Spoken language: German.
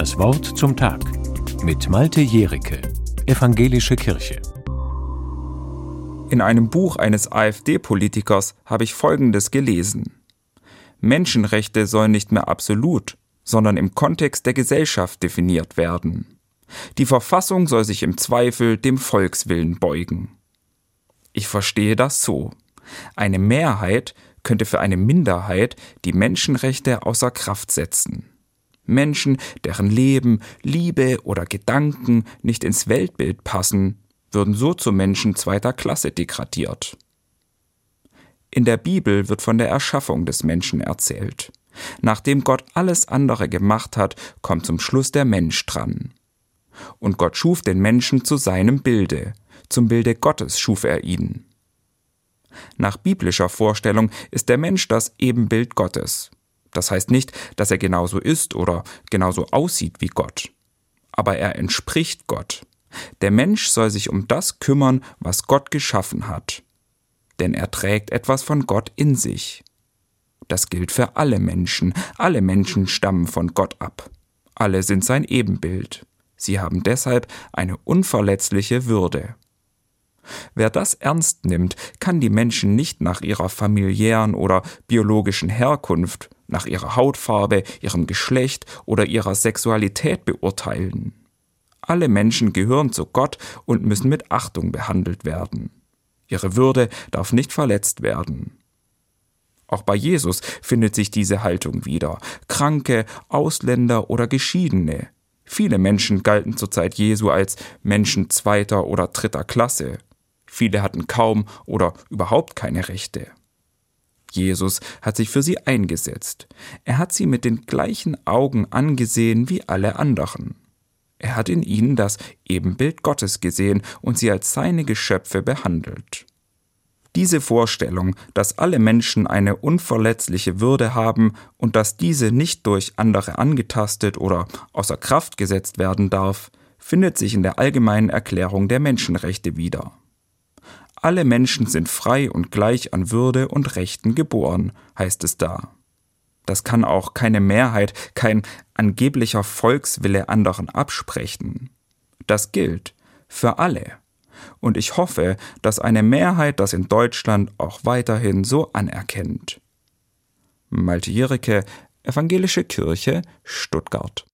Das Wort zum Tag mit Malte Jericke, Evangelische Kirche. In einem Buch eines AfD-Politikers habe ich Folgendes gelesen. Menschenrechte sollen nicht mehr absolut, sondern im Kontext der Gesellschaft definiert werden. Die Verfassung soll sich im Zweifel dem Volkswillen beugen. Ich verstehe das so. Eine Mehrheit könnte für eine Minderheit die Menschenrechte außer Kraft setzen. Menschen, deren Leben, Liebe oder Gedanken nicht ins Weltbild passen, würden so zu Menschen zweiter Klasse degradiert. In der Bibel wird von der Erschaffung des Menschen erzählt. Nachdem Gott alles andere gemacht hat, kommt zum Schluss der Mensch dran. Und Gott schuf den Menschen zu seinem Bilde, zum Bilde Gottes schuf er ihn. Nach biblischer Vorstellung ist der Mensch das Ebenbild Gottes. Das heißt nicht, dass er genauso ist oder genauso aussieht wie Gott. Aber er entspricht Gott. Der Mensch soll sich um das kümmern, was Gott geschaffen hat. Denn er trägt etwas von Gott in sich. Das gilt für alle Menschen. Alle Menschen stammen von Gott ab. Alle sind sein Ebenbild. Sie haben deshalb eine unverletzliche Würde. Wer das ernst nimmt, kann die Menschen nicht nach ihrer familiären oder biologischen Herkunft, nach ihrer Hautfarbe, ihrem Geschlecht oder ihrer Sexualität beurteilen. Alle Menschen gehören zu Gott und müssen mit Achtung behandelt werden. Ihre Würde darf nicht verletzt werden. Auch bei Jesus findet sich diese Haltung wieder. Kranke, Ausländer oder Geschiedene. Viele Menschen galten zur Zeit Jesu als Menschen zweiter oder dritter Klasse. Viele hatten kaum oder überhaupt keine Rechte. Jesus hat sich für sie eingesetzt. Er hat sie mit den gleichen Augen angesehen wie alle anderen. Er hat in ihnen das Ebenbild Gottes gesehen und sie als seine Geschöpfe behandelt. Diese Vorstellung, dass alle Menschen eine unverletzliche Würde haben und dass diese nicht durch andere angetastet oder außer Kraft gesetzt werden darf, findet sich in der allgemeinen Erklärung der Menschenrechte wieder. Alle Menschen sind frei und gleich an Würde und Rechten geboren, heißt es da. Das kann auch keine Mehrheit, kein angeblicher Volkswille anderen absprechen. Das gilt für alle. Und ich hoffe, dass eine Mehrheit das in Deutschland auch weiterhin so anerkennt. Malte Jericke, Evangelische Kirche, Stuttgart.